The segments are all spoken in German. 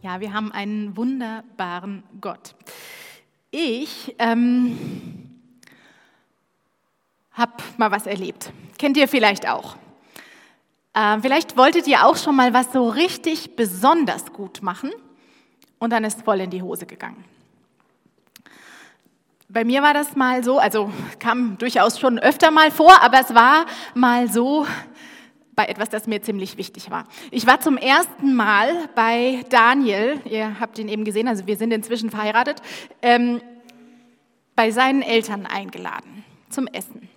Ja, wir haben einen wunderbaren Gott. Ich ähm, habe mal was erlebt. Kennt ihr vielleicht auch? Äh, vielleicht wolltet ihr auch schon mal was so richtig besonders gut machen und dann ist voll in die Hose gegangen. Bei mir war das mal so, also kam durchaus schon öfter mal vor, aber es war mal so, bei etwas, das mir ziemlich wichtig war. Ich war zum ersten Mal bei Daniel, ihr habt ihn eben gesehen, also wir sind inzwischen verheiratet, ähm, bei seinen Eltern eingeladen zum Essen.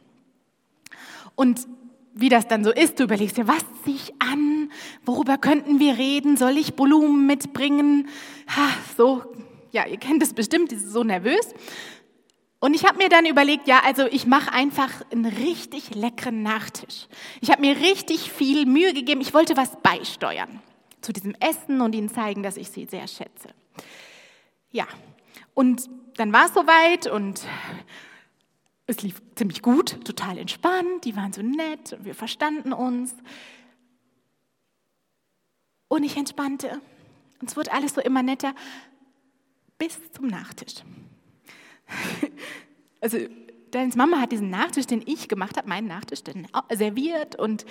Und wie das dann so ist, du überlegst dir, was ziehe ich an? Worüber könnten wir reden? Soll ich Blumen mitbringen? Ha, so, ja, ihr kennt es bestimmt, ist so nervös. Und ich habe mir dann überlegt, ja, also ich mache einfach einen richtig leckeren Nachtisch. Ich habe mir richtig viel Mühe gegeben. Ich wollte was beisteuern zu diesem Essen und ihnen zeigen, dass ich sie sehr schätze. Ja, und dann war es soweit und es lief ziemlich gut, total entspannt. Die waren so nett und wir verstanden uns. Und ich entspannte. Und es wurde alles so immer netter bis zum Nachtisch. Also Daniels Mama hat diesen Nachtisch, den ich gemacht habe, meinen Nachtisch, dann serviert und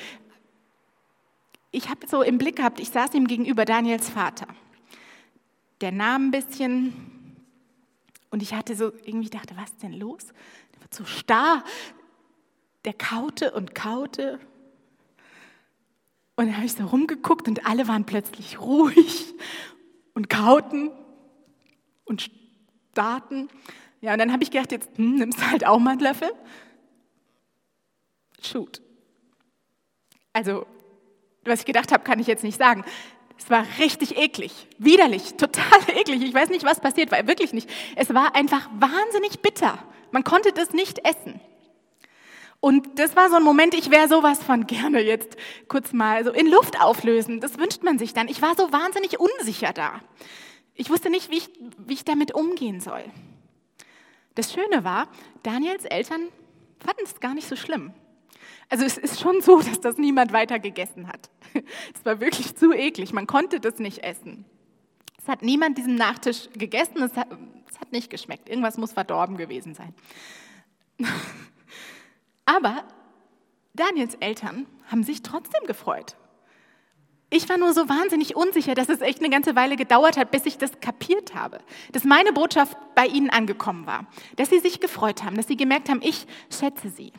ich habe so im Blick gehabt, ich saß ihm gegenüber Daniels Vater. Der nahm ein bisschen und ich hatte so irgendwie dachte, was ist denn los? Der wird so starr. Der kaute und kaute. Und dann habe ich so rumgeguckt und alle waren plötzlich ruhig und kauten und starrten. Ja, und dann habe ich gedacht, jetzt hm, nimmst du halt auch mal einen Löffel. Shoot. Also, was ich gedacht habe, kann ich jetzt nicht sagen. Es war richtig eklig, widerlich, total eklig. Ich weiß nicht, was passiert war, wirklich nicht. Es war einfach wahnsinnig bitter. Man konnte das nicht essen. Und das war so ein Moment, ich wäre sowas von gerne jetzt kurz mal so in Luft auflösen. Das wünscht man sich dann. Ich war so wahnsinnig unsicher da. Ich wusste nicht, wie ich, wie ich damit umgehen soll. Das Schöne war, Daniels Eltern fanden es gar nicht so schlimm. Also es ist schon so, dass das niemand weiter gegessen hat. Es war wirklich zu eklig, man konnte das nicht essen. Es hat niemand diesen Nachtisch gegessen, es hat, es hat nicht geschmeckt. Irgendwas muss verdorben gewesen sein. Aber Daniels Eltern haben sich trotzdem gefreut. Ich war nur so wahnsinnig unsicher, dass es echt eine ganze Weile gedauert hat, bis ich das kapiert habe, dass meine Botschaft bei ihnen angekommen war, dass sie sich gefreut haben, dass sie gemerkt haben, ich schätze sie.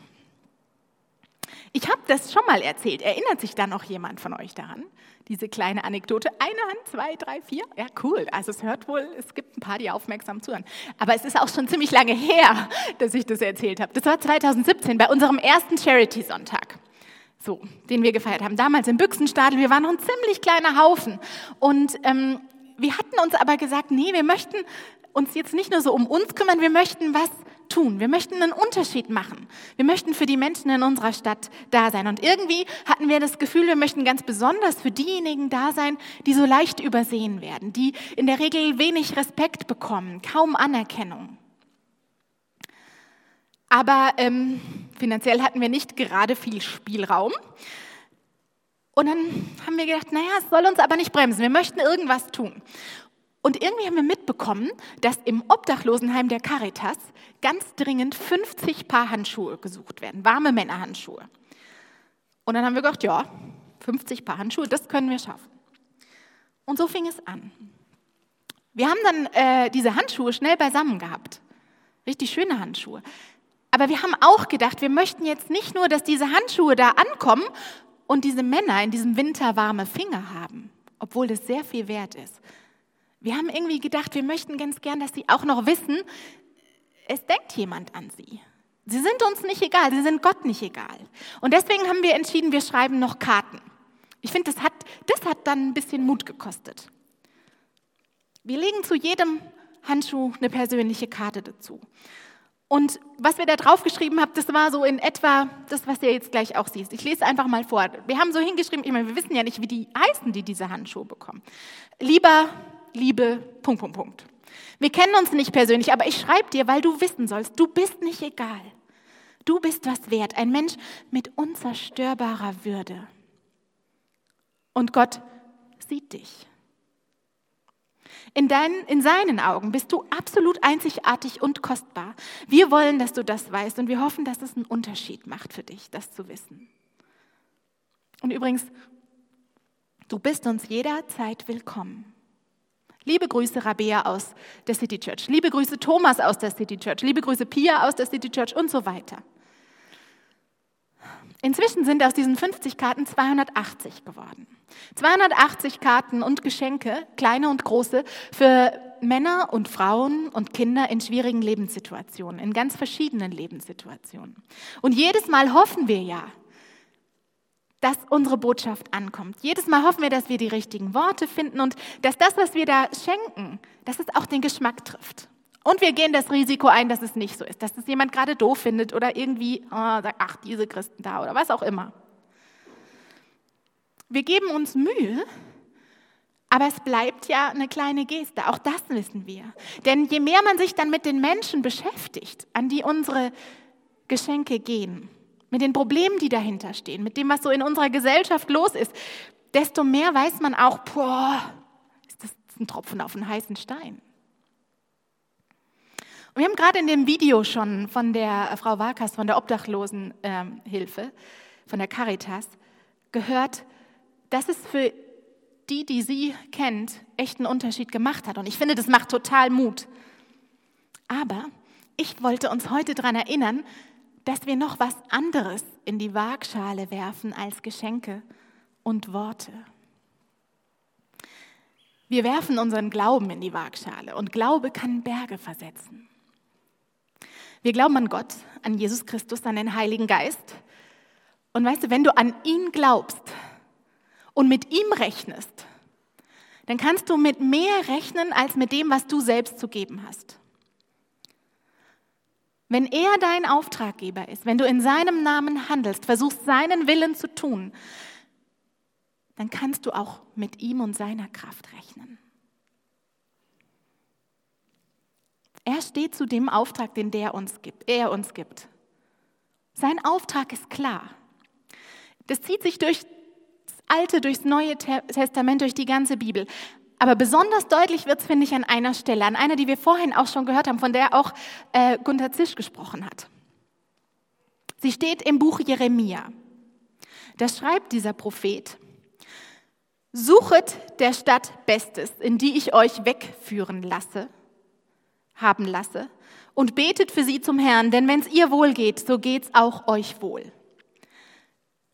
Ich habe das schon mal erzählt. Erinnert sich da noch jemand von euch daran? Diese kleine Anekdote. Eine Hand, zwei, drei, vier. Ja, cool. Also es hört wohl, es gibt ein paar, die aufmerksam zuhören. Aber es ist auch schon ziemlich lange her, dass ich das erzählt habe. Das war 2017 bei unserem ersten Charity-Sonntag so, den wir gefeiert haben. Damals im Büchsenstadel, wir waren noch ein ziemlich kleiner Haufen. Und ähm, wir hatten uns aber gesagt, nee, wir möchten uns jetzt nicht nur so um uns kümmern, wir möchten was tun. Wir möchten einen Unterschied machen. Wir möchten für die Menschen in unserer Stadt da sein. Und irgendwie hatten wir das Gefühl, wir möchten ganz besonders für diejenigen da sein, die so leicht übersehen werden, die in der Regel wenig Respekt bekommen, kaum Anerkennung. Aber ähm, finanziell hatten wir nicht gerade viel Spielraum. Und dann haben wir gedacht, naja, es soll uns aber nicht bremsen, wir möchten irgendwas tun. Und irgendwie haben wir mitbekommen, dass im Obdachlosenheim der Caritas ganz dringend 50 Paar Handschuhe gesucht werden, warme Männerhandschuhe. Und dann haben wir gedacht, ja, 50 Paar Handschuhe, das können wir schaffen. Und so fing es an. Wir haben dann äh, diese Handschuhe schnell beisammen gehabt. Richtig schöne Handschuhe. Aber wir haben auch gedacht, wir möchten jetzt nicht nur, dass diese Handschuhe da ankommen und diese Männer in diesem Winter warme Finger haben, obwohl das sehr viel wert ist. Wir haben irgendwie gedacht, wir möchten ganz gern, dass sie auch noch wissen, es denkt jemand an sie. Sie sind uns nicht egal, sie sind Gott nicht egal. Und deswegen haben wir entschieden, wir schreiben noch Karten. Ich finde, das hat, das hat dann ein bisschen Mut gekostet. Wir legen zu jedem Handschuh eine persönliche Karte dazu. Und was wir da drauf geschrieben haben, das war so in etwa das, was ihr jetzt gleich auch siehst. Ich lese einfach mal vor. Wir haben so hingeschrieben, ich meine, wir wissen ja nicht, wie die heißen, die diese Handschuhe bekommen. Lieber, Liebe, Punkt, Punkt, Punkt. Wir kennen uns nicht persönlich, aber ich schreibe dir, weil du wissen sollst, du bist nicht egal. Du bist was wert, ein Mensch mit unzerstörbarer Würde. Und Gott sieht dich. In, dein, in seinen Augen bist du absolut einzigartig und kostbar. Wir wollen, dass du das weißt und wir hoffen, dass es einen Unterschied macht für dich, das zu wissen. Und übrigens, du bist uns jederzeit willkommen. Liebe Grüße Rabea aus der City Church, liebe Grüße Thomas aus der City Church, liebe Grüße Pia aus der City Church und so weiter. Inzwischen sind aus diesen 50 Karten 280 geworden. 280 Karten und Geschenke, kleine und große, für Männer und Frauen und Kinder in schwierigen Lebenssituationen, in ganz verschiedenen Lebenssituationen. Und jedes Mal hoffen wir ja, dass unsere Botschaft ankommt. Jedes Mal hoffen wir, dass wir die richtigen Worte finden und dass das, was wir da schenken, dass es auch den Geschmack trifft. Und wir gehen das Risiko ein, dass es nicht so ist, dass es jemand gerade doof findet oder irgendwie oh, sagt, ach, diese Christen da oder was auch immer. Wir geben uns Mühe, aber es bleibt ja eine kleine Geste, auch das wissen wir. Denn je mehr man sich dann mit den Menschen beschäftigt, an die unsere Geschenke gehen, mit den Problemen, die dahinter stehen, mit dem, was so in unserer Gesellschaft los ist, desto mehr weiß man auch, boah, ist das ein Tropfen auf einen heißen Stein. Und wir haben gerade in dem Video schon von der Frau Warkas, von der Obdachlosenhilfe, ähm, von der Caritas, gehört, dass es für die, die sie kennt, echt einen Unterschied gemacht hat. Und ich finde, das macht total Mut. Aber ich wollte uns heute daran erinnern, dass wir noch was anderes in die Waagschale werfen als Geschenke und Worte. Wir werfen unseren Glauben in die Waagschale und Glaube kann Berge versetzen. Wir glauben an Gott, an Jesus Christus, an den Heiligen Geist. Und weißt du, wenn du an ihn glaubst und mit ihm rechnest, dann kannst du mit mehr rechnen als mit dem, was du selbst zu geben hast. Wenn er dein Auftraggeber ist, wenn du in seinem Namen handelst, versuchst seinen Willen zu tun, dann kannst du auch mit ihm und seiner Kraft rechnen. Er steht zu dem Auftrag, den der uns gibt, er uns gibt. Sein Auftrag ist klar. Das zieht sich durch das Alte, durchs Neue Testament, durch die ganze Bibel. Aber besonders deutlich wird es, finde ich, an einer Stelle, an einer, die wir vorhin auch schon gehört haben, von der auch äh, Gunther Zisch gesprochen hat. Sie steht im Buch Jeremia. Da schreibt dieser Prophet, Suchet der Stadt Bestes, in die ich euch wegführen lasse haben lasse und betet für sie zum Herrn, denn wenn es ihr wohl geht, so geht es auch euch wohl.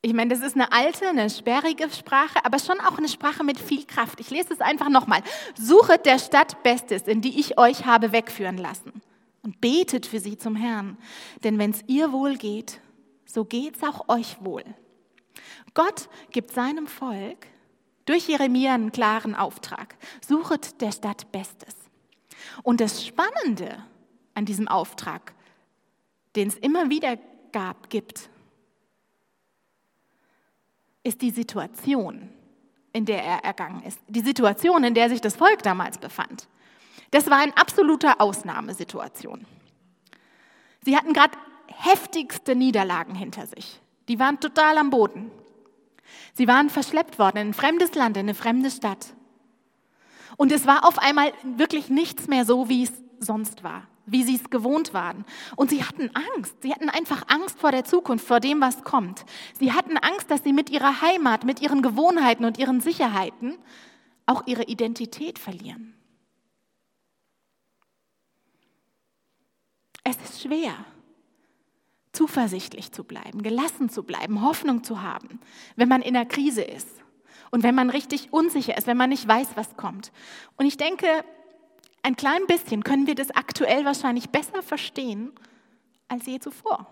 Ich meine, das ist eine alte, eine sperrige Sprache, aber schon auch eine Sprache mit viel Kraft. Ich lese es einfach nochmal. Suchet der Stadt Bestes, in die ich euch habe wegführen lassen und betet für sie zum Herrn, denn wenn es ihr wohl geht, so geht es auch euch wohl. Gott gibt seinem Volk durch Jeremia einen klaren Auftrag. Suchet der Stadt Bestes. Und das Spannende an diesem Auftrag, den es immer wieder gab, gibt, ist die Situation, in der er ergangen ist. Die Situation, in der sich das Volk damals befand. Das war eine absolute Ausnahmesituation. Sie hatten gerade heftigste Niederlagen hinter sich. Die waren total am Boden. Sie waren verschleppt worden in ein fremdes Land, in eine fremde Stadt. Und es war auf einmal wirklich nichts mehr so, wie es sonst war, wie sie es gewohnt waren. Und sie hatten Angst. Sie hatten einfach Angst vor der Zukunft, vor dem, was kommt. Sie hatten Angst, dass sie mit ihrer Heimat, mit ihren Gewohnheiten und ihren Sicherheiten auch ihre Identität verlieren. Es ist schwer, zuversichtlich zu bleiben, gelassen zu bleiben, Hoffnung zu haben, wenn man in einer Krise ist. Und wenn man richtig unsicher ist, wenn man nicht weiß, was kommt. Und ich denke, ein klein bisschen können wir das aktuell wahrscheinlich besser verstehen als je zuvor.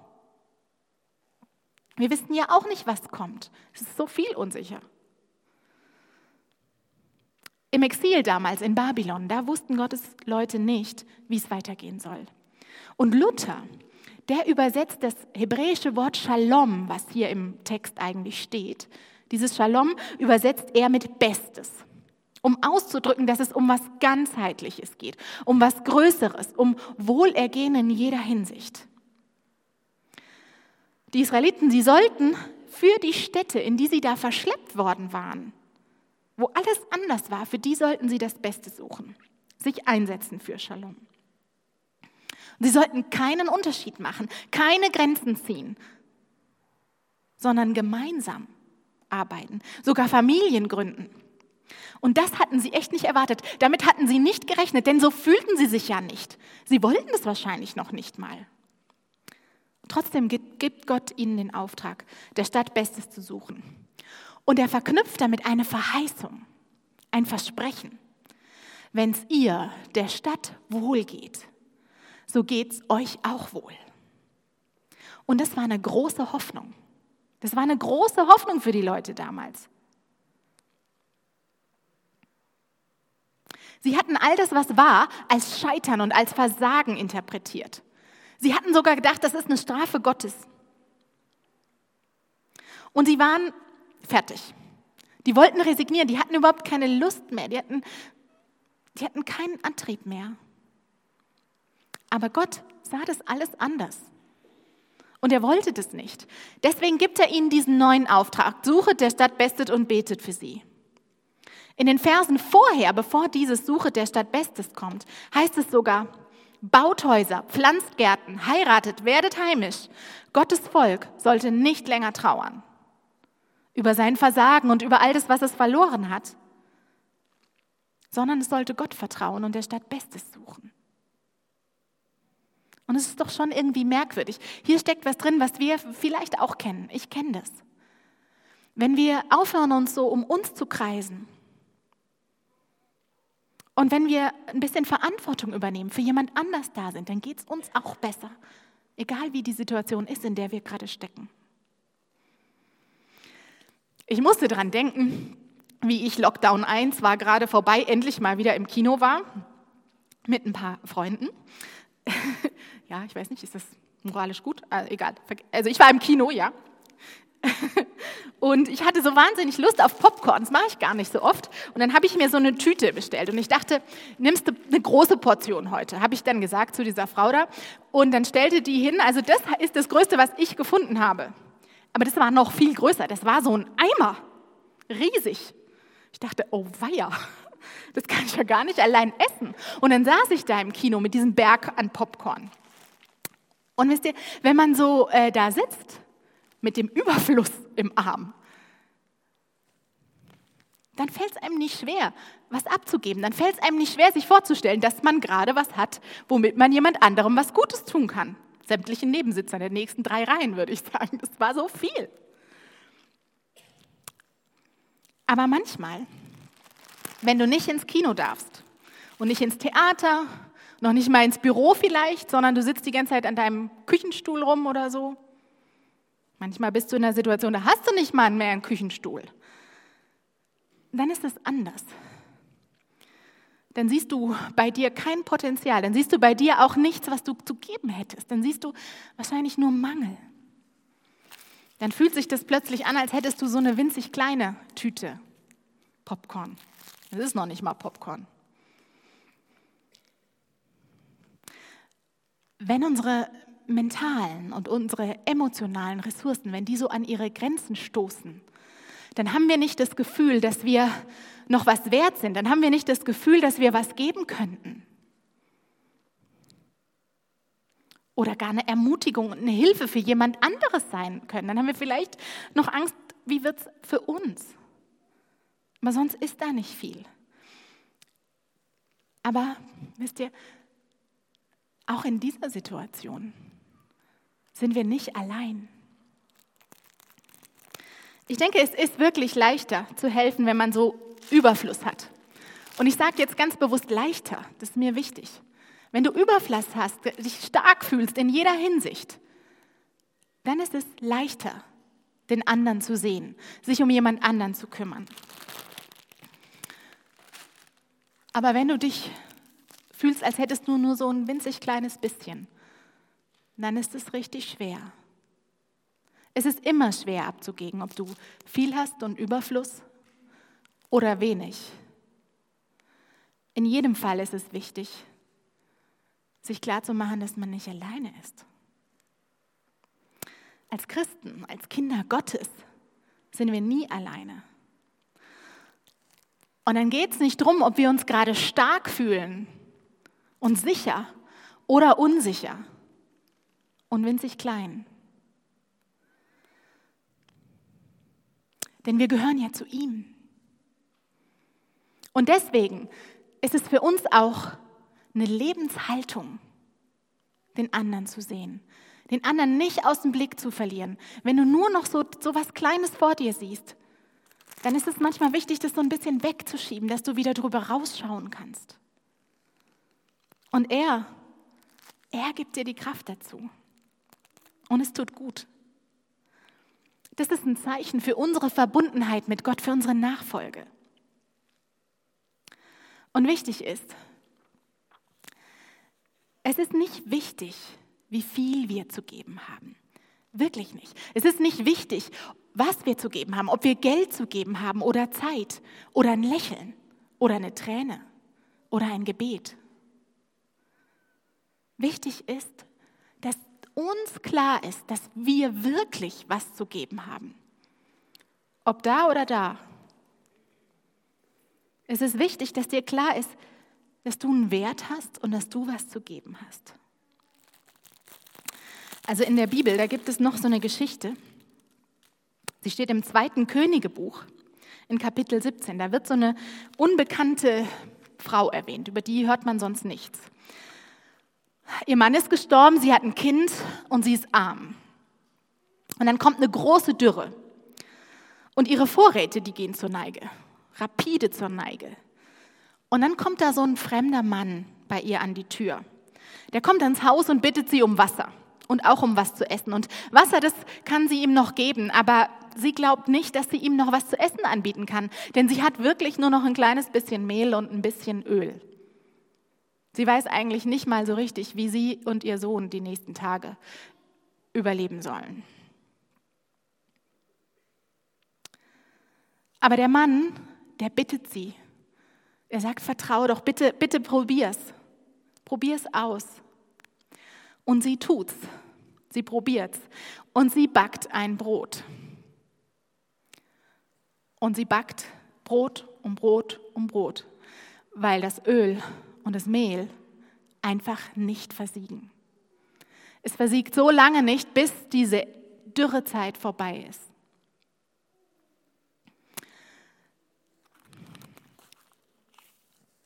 Wir wissen ja auch nicht, was kommt. Es ist so viel unsicher. Im Exil damals in Babylon, da wussten Gottes Leute nicht, wie es weitergehen soll. Und Luther, der übersetzt das hebräische Wort Shalom, was hier im Text eigentlich steht, dieses Shalom übersetzt er mit Bestes, um auszudrücken, dass es um was ganzheitliches geht, um was Größeres, um Wohlergehen in jeder Hinsicht. Die Israeliten, sie sollten für die Städte, in die sie da verschleppt worden waren, wo alles anders war, für die sollten sie das Beste suchen. sich einsetzen für Shalom. Sie sollten keinen Unterschied machen, keine Grenzen ziehen, sondern gemeinsam arbeiten, sogar Familien gründen. Und das hatten sie echt nicht erwartet. Damit hatten sie nicht gerechnet, denn so fühlten sie sich ja nicht. Sie wollten es wahrscheinlich noch nicht mal. Trotzdem gibt Gott ihnen den Auftrag, der Stadt Bestes zu suchen. Und er verknüpft damit eine Verheißung, ein Versprechen. Wenn es ihr, der Stadt, wohl geht, so geht es euch auch wohl. Und das war eine große Hoffnung. Das war eine große Hoffnung für die Leute damals. Sie hatten all das, was war, als Scheitern und als Versagen interpretiert. Sie hatten sogar gedacht, das ist eine Strafe Gottes. Und sie waren fertig. Die wollten resignieren, die hatten überhaupt keine Lust mehr, die hatten, die hatten keinen Antrieb mehr. Aber Gott sah das alles anders. Und er wollte das nicht. Deswegen gibt er ihnen diesen neuen Auftrag. Suchet der Stadt Bestet und betet für sie. In den Versen vorher, bevor dieses Suchet der Stadt Bestes kommt, heißt es sogar, baut Häuser, pflanzt Gärten, heiratet, werdet heimisch. Gottes Volk sollte nicht länger trauern über sein Versagen und über all das, was es verloren hat, sondern es sollte Gott vertrauen und der Stadt Bestes suchen. Und es ist doch schon irgendwie merkwürdig. Hier steckt was drin, was wir vielleicht auch kennen. Ich kenne das. Wenn wir aufhören, uns so um uns zu kreisen und wenn wir ein bisschen Verantwortung übernehmen, für jemand anders da sind, dann geht es uns auch besser. Egal wie die Situation ist, in der wir gerade stecken. Ich musste daran denken, wie ich Lockdown 1 war gerade vorbei, endlich mal wieder im Kino war mit ein paar Freunden. ja, ich weiß nicht, ist das moralisch gut? Also, egal. Also ich war im Kino, ja. Und ich hatte so wahnsinnig Lust auf Popcorn, das mache ich gar nicht so oft. Und dann habe ich mir so eine Tüte bestellt und ich dachte, nimmst du eine große Portion heute, habe ich dann gesagt zu dieser Frau da. Und dann stellte die hin, also das ist das Größte, was ich gefunden habe. Aber das war noch viel größer, das war so ein Eimer, riesig. Ich dachte, oh weia, das kann ich ja gar nicht allein essen. Und dann saß ich da im Kino mit diesem Berg an Popcorn. Und wisst ihr, wenn man so äh, da sitzt mit dem Überfluss im Arm, dann fällt es einem nicht schwer, was abzugeben. Dann fällt es einem nicht schwer, sich vorzustellen, dass man gerade was hat, womit man jemand anderem was Gutes tun kann. Sämtlichen Nebensitzern der nächsten drei Reihen, würde ich sagen. Das war so viel. Aber manchmal, wenn du nicht ins Kino darfst und nicht ins Theater, noch nicht mal ins Büro vielleicht, sondern du sitzt die ganze Zeit an deinem Küchenstuhl rum oder so, manchmal bist du in der Situation, da hast du nicht mal mehr einen Küchenstuhl, dann ist es anders. Dann siehst du bei dir kein Potenzial, dann siehst du bei dir auch nichts, was du zu geben hättest, dann siehst du wahrscheinlich nur Mangel. Dann fühlt sich das plötzlich an, als hättest du so eine winzig kleine Tüte Popcorn. Das ist noch nicht mal Popcorn. Wenn unsere mentalen und unsere emotionalen Ressourcen, wenn die so an ihre Grenzen stoßen, dann haben wir nicht das Gefühl, dass wir noch was wert sind. Dann haben wir nicht das Gefühl, dass wir was geben könnten. Oder gar eine Ermutigung und eine Hilfe für jemand anderes sein können. Dann haben wir vielleicht noch Angst, wie wird es für uns? Aber sonst ist da nicht viel. Aber wisst ihr, auch in dieser Situation sind wir nicht allein. Ich denke, es ist wirklich leichter zu helfen, wenn man so Überfluss hat. Und ich sage jetzt ganz bewusst leichter, das ist mir wichtig. Wenn du Überfluss hast, dich stark fühlst in jeder Hinsicht, dann ist es leichter, den anderen zu sehen, sich um jemand anderen zu kümmern. Aber wenn du dich fühlst, als hättest du nur so ein winzig kleines bisschen, dann ist es richtig schwer. Es ist immer schwer abzugeben, ob du viel hast und Überfluss oder wenig. In jedem Fall ist es wichtig, sich klarzumachen, dass man nicht alleine ist. Als Christen, als Kinder Gottes sind wir nie alleine. Und dann geht es nicht darum, ob wir uns gerade stark fühlen und sicher oder unsicher und winzig klein. Denn wir gehören ja zu ihm. Und deswegen ist es für uns auch eine Lebenshaltung, den anderen zu sehen, den anderen nicht aus dem Blick zu verlieren. Wenn du nur noch so, so was Kleines vor dir siehst, dann ist es manchmal wichtig, das so ein bisschen wegzuschieben, dass du wieder drüber rausschauen kannst. Und er, er gibt dir die Kraft dazu. Und es tut gut. Das ist ein Zeichen für unsere Verbundenheit mit Gott, für unsere Nachfolge. Und wichtig ist, es ist nicht wichtig, wie viel wir zu geben haben. Wirklich nicht. Es ist nicht wichtig, was wir zu geben haben, ob wir Geld zu geben haben oder Zeit oder ein Lächeln oder eine Träne oder ein Gebet. Wichtig ist, dass uns klar ist, dass wir wirklich was zu geben haben. Ob da oder da. Es ist wichtig, dass dir klar ist, dass du einen Wert hast und dass du was zu geben hast. Also in der Bibel, da gibt es noch so eine Geschichte. Sie steht im zweiten Königebuch in Kapitel 17. Da wird so eine unbekannte Frau erwähnt, über die hört man sonst nichts. Ihr Mann ist gestorben, sie hat ein Kind und sie ist arm. Und dann kommt eine große Dürre. Und ihre Vorräte, die gehen zur Neige, rapide zur Neige. Und dann kommt da so ein fremder Mann bei ihr an die Tür. Der kommt ans Haus und bittet sie um Wasser und auch um was zu essen. Und Wasser, das kann sie ihm noch geben, aber sie glaubt nicht, dass sie ihm noch was zu essen anbieten kann, denn sie hat wirklich nur noch ein kleines bisschen Mehl und ein bisschen Öl. Sie weiß eigentlich nicht mal so richtig, wie sie und ihr Sohn die nächsten Tage überleben sollen. Aber der Mann, der bittet sie. Er sagt, vertraue doch, bitte, bitte probier's. Probier's aus. Und sie tut's. Sie probiert's. Und sie backt ein Brot. Und sie backt Brot um Brot um Brot, weil das Öl und das Mehl einfach nicht versiegen. Es versiegt so lange nicht, bis diese Dürrezeit vorbei ist.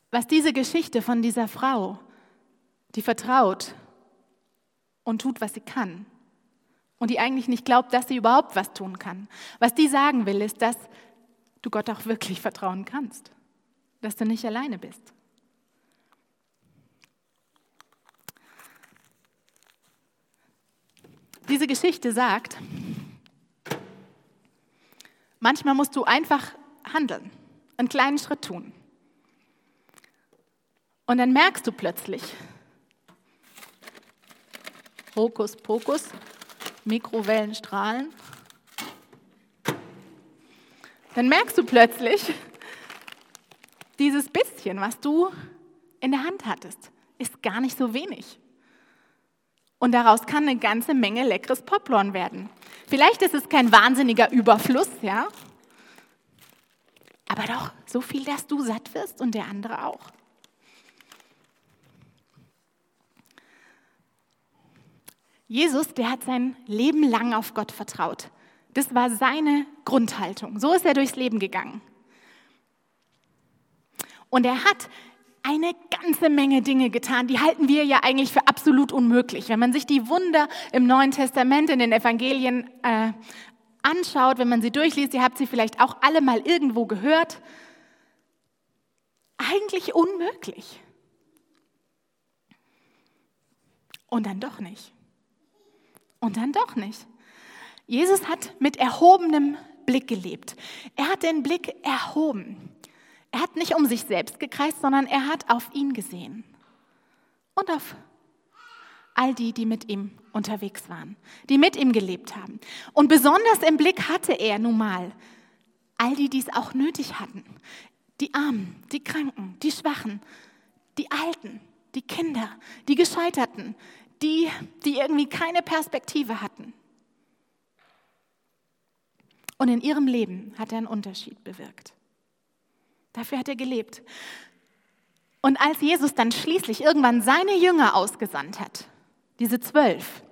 Was diese Geschichte von dieser Frau, die vertraut und tut, was sie kann, und die eigentlich nicht glaubt, dass sie überhaupt was tun kann, was die sagen will, ist, dass du Gott auch wirklich vertrauen kannst, dass du nicht alleine bist. Diese Geschichte sagt, manchmal musst du einfach handeln, einen kleinen Schritt tun. Und dann merkst du plötzlich, Hokus Pokus, Mikrowellenstrahlen, dann merkst du plötzlich, dieses bisschen, was du in der Hand hattest, ist gar nicht so wenig. Und daraus kann eine ganze Menge leckeres Popcorn werden. Vielleicht ist es kein wahnsinniger Überfluss, ja? Aber doch so viel, dass du satt wirst und der andere auch. Jesus, der hat sein Leben lang auf Gott vertraut. Das war seine Grundhaltung. So ist er durchs Leben gegangen. Und er hat eine ganze Menge Dinge getan, die halten wir ja eigentlich für absolut unmöglich. Wenn man sich die Wunder im Neuen Testament, in den Evangelien äh, anschaut, wenn man sie durchliest, ihr habt sie vielleicht auch alle mal irgendwo gehört, eigentlich unmöglich. Und dann doch nicht. Und dann doch nicht. Jesus hat mit erhobenem Blick gelebt. Er hat den Blick erhoben. Er hat nicht um sich selbst gekreist, sondern er hat auf ihn gesehen und auf all die, die mit ihm unterwegs waren, die mit ihm gelebt haben. Und besonders im Blick hatte er nun mal all die, die es auch nötig hatten. Die Armen, die Kranken, die Schwachen, die Alten, die Kinder, die Gescheiterten, die, die irgendwie keine Perspektive hatten. Und in ihrem Leben hat er einen Unterschied bewirkt. Dafür hat er gelebt. Und als Jesus dann schließlich irgendwann seine Jünger ausgesandt hat, diese zwölf,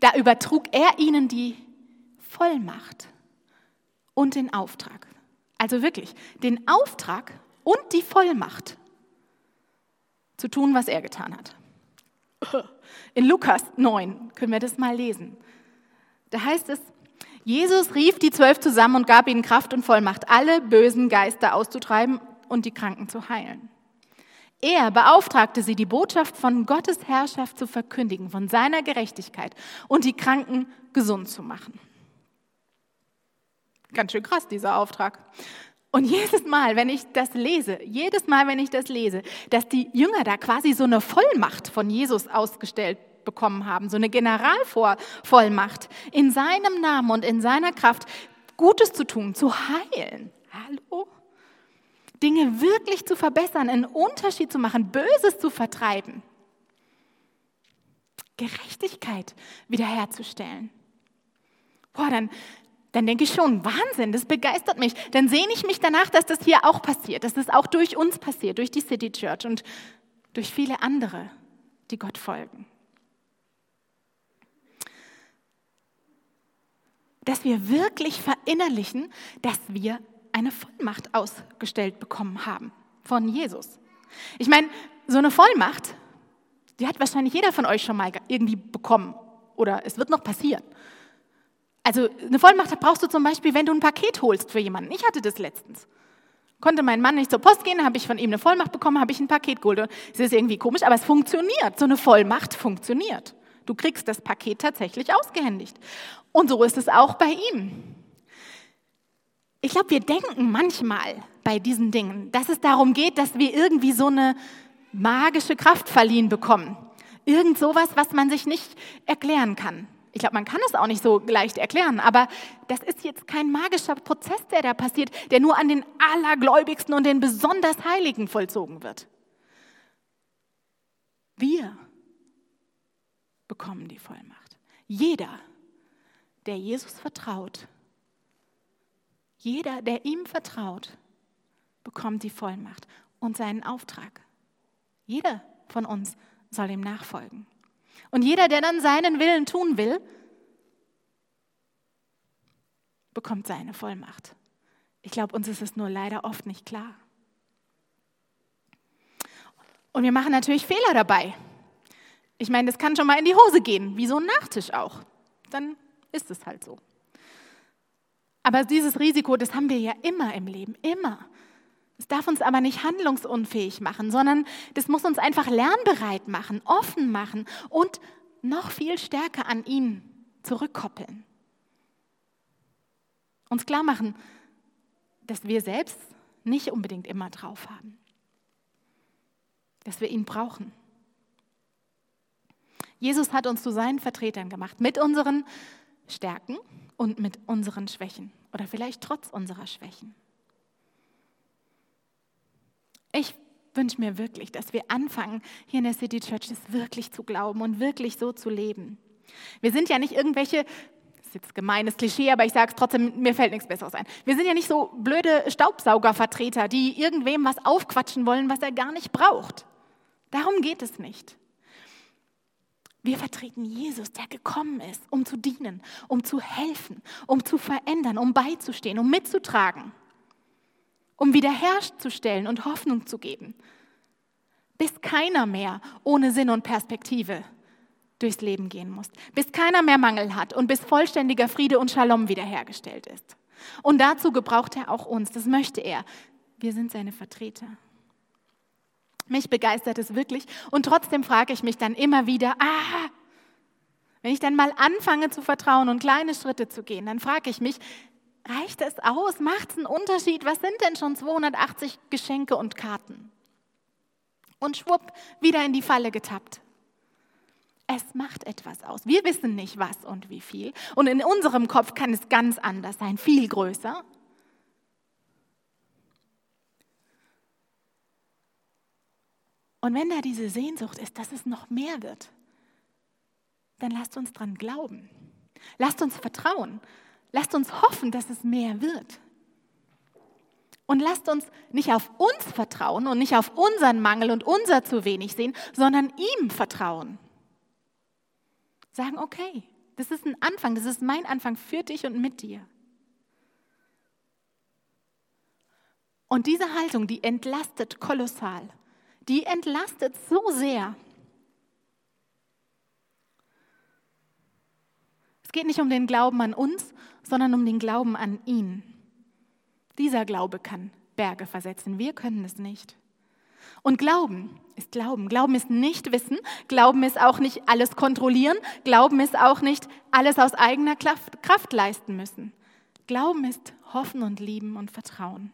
da übertrug er ihnen die Vollmacht und den Auftrag. Also wirklich, den Auftrag und die Vollmacht zu tun, was er getan hat. In Lukas 9 können wir das mal lesen. Da heißt es, Jesus rief die zwölf zusammen und gab ihnen Kraft und Vollmacht, alle bösen Geister auszutreiben und die Kranken zu heilen. Er beauftragte sie, die Botschaft von Gottes Herrschaft zu verkündigen, von seiner Gerechtigkeit und die Kranken gesund zu machen. Ganz schön krass, dieser Auftrag. Und jedes Mal, wenn ich das lese, jedes Mal, wenn ich das lese, dass die Jünger da quasi so eine Vollmacht von Jesus ausgestellt bekommen haben, so eine Generalvollmacht, in seinem Namen und in seiner Kraft Gutes zu tun, zu heilen. Hallo? Dinge wirklich zu verbessern, einen Unterschied zu machen, Böses zu vertreiben. Gerechtigkeit wiederherzustellen. Boah, dann, dann denke ich schon, Wahnsinn, das begeistert mich. Dann sehne ich mich danach, dass das hier auch passiert, dass das auch durch uns passiert, durch die City Church und durch viele andere, die Gott folgen. Dass wir wirklich verinnerlichen, dass wir eine Vollmacht ausgestellt bekommen haben von Jesus. Ich meine, so eine Vollmacht, die hat wahrscheinlich jeder von euch schon mal irgendwie bekommen oder es wird noch passieren. Also eine Vollmacht brauchst du zum Beispiel, wenn du ein Paket holst für jemanden. Ich hatte das letztens. Konnte mein Mann nicht zur Post gehen, habe ich von ihm eine Vollmacht bekommen, habe ich ein Paket geholt. Es ist irgendwie komisch, aber es funktioniert. So eine Vollmacht funktioniert. Du kriegst das Paket tatsächlich ausgehändigt. Und so ist es auch bei ihm. Ich glaube, wir denken manchmal bei diesen Dingen, dass es darum geht, dass wir irgendwie so eine magische Kraft verliehen bekommen. Irgend sowas, was man sich nicht erklären kann. Ich glaube, man kann es auch nicht so leicht erklären, aber das ist jetzt kein magischer Prozess, der da passiert, der nur an den Allergläubigsten und den besonders Heiligen vollzogen wird. Wir bekommen die Vollmacht. Jeder, der Jesus vertraut, jeder, der ihm vertraut, bekommt die Vollmacht und seinen Auftrag. Jeder von uns soll ihm nachfolgen. Und jeder, der dann seinen Willen tun will, bekommt seine Vollmacht. Ich glaube, uns ist es nur leider oft nicht klar. Und wir machen natürlich Fehler dabei. Ich meine, das kann schon mal in die Hose gehen, wie so ein Nachtisch auch. Dann ist es halt so. Aber dieses Risiko, das haben wir ja immer im Leben, immer. Es darf uns aber nicht handlungsunfähig machen, sondern das muss uns einfach lernbereit machen, offen machen und noch viel stärker an ihn zurückkoppeln. Uns klar machen, dass wir selbst nicht unbedingt immer drauf haben, dass wir ihn brauchen. Jesus hat uns zu seinen Vertretern gemacht, mit unseren Stärken und mit unseren Schwächen oder vielleicht trotz unserer Schwächen. Ich wünsche mir wirklich, dass wir anfangen, hier in der City Church das wirklich zu glauben und wirklich so zu leben. Wir sind ja nicht irgendwelche, das ist jetzt gemeines Klischee, aber ich sage es trotzdem, mir fällt nichts Besseres ein. Wir sind ja nicht so blöde Staubsaugervertreter, die irgendwem was aufquatschen wollen, was er gar nicht braucht. Darum geht es nicht. Wir vertreten Jesus, der gekommen ist, um zu dienen, um zu helfen, um zu verändern, um beizustehen, um mitzutragen, um wiederherzustellen und Hoffnung zu geben, bis keiner mehr ohne Sinn und Perspektive durchs Leben gehen muss, bis keiner mehr Mangel hat und bis vollständiger Friede und Shalom wiederhergestellt ist. Und dazu gebraucht er auch uns, das möchte er. Wir sind seine Vertreter. Mich begeistert es wirklich. Und trotzdem frage ich mich dann immer wieder, ah, wenn ich dann mal anfange zu vertrauen und kleine Schritte zu gehen, dann frage ich mich, reicht es aus? Macht es einen Unterschied? Was sind denn schon 280 Geschenke und Karten? Und schwupp, wieder in die Falle getappt. Es macht etwas aus. Wir wissen nicht, was und wie viel. Und in unserem Kopf kann es ganz anders sein, viel größer. Und wenn da diese Sehnsucht ist, dass es noch mehr wird, dann lasst uns dran glauben. Lasst uns vertrauen. Lasst uns hoffen, dass es mehr wird. Und lasst uns nicht auf uns vertrauen und nicht auf unseren Mangel und unser zu wenig sehen, sondern ihm vertrauen. Sagen, okay, das ist ein Anfang, das ist mein Anfang für dich und mit dir. Und diese Haltung, die entlastet kolossal. Die entlastet so sehr. Es geht nicht um den Glauben an uns, sondern um den Glauben an ihn. Dieser Glaube kann Berge versetzen. Wir können es nicht. Und Glauben ist Glauben. Glauben ist nicht Wissen. Glauben ist auch nicht alles kontrollieren. Glauben ist auch nicht alles aus eigener Kraft leisten müssen. Glauben ist hoffen und lieben und vertrauen.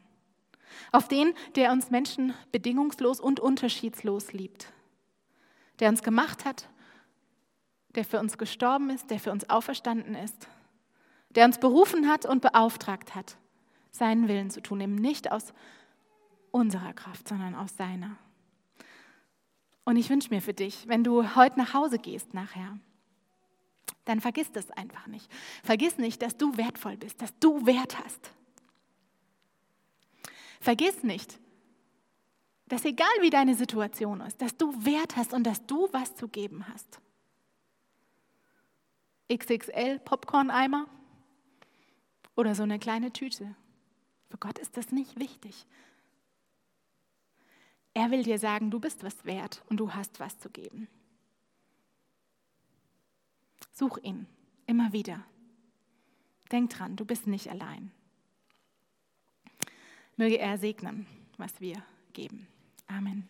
Auf den, der uns Menschen bedingungslos und unterschiedslos liebt. Der uns gemacht hat, der für uns gestorben ist, der für uns auferstanden ist. Der uns berufen hat und beauftragt hat, seinen Willen zu tun. Eben nicht aus unserer Kraft, sondern aus seiner. Und ich wünsche mir für dich, wenn du heute nach Hause gehst nachher, dann vergiss das einfach nicht. Vergiss nicht, dass du wertvoll bist, dass du Wert hast. Vergiss nicht, dass egal wie deine Situation ist, dass du Wert hast und dass du was zu geben hast. XXL Popcorn-Eimer oder so eine kleine Tüte. Für Gott ist das nicht wichtig. Er will dir sagen, du bist was wert und du hast was zu geben. Such ihn immer wieder. Denk dran, du bist nicht allein. Möge er segnen, was wir geben. Amen.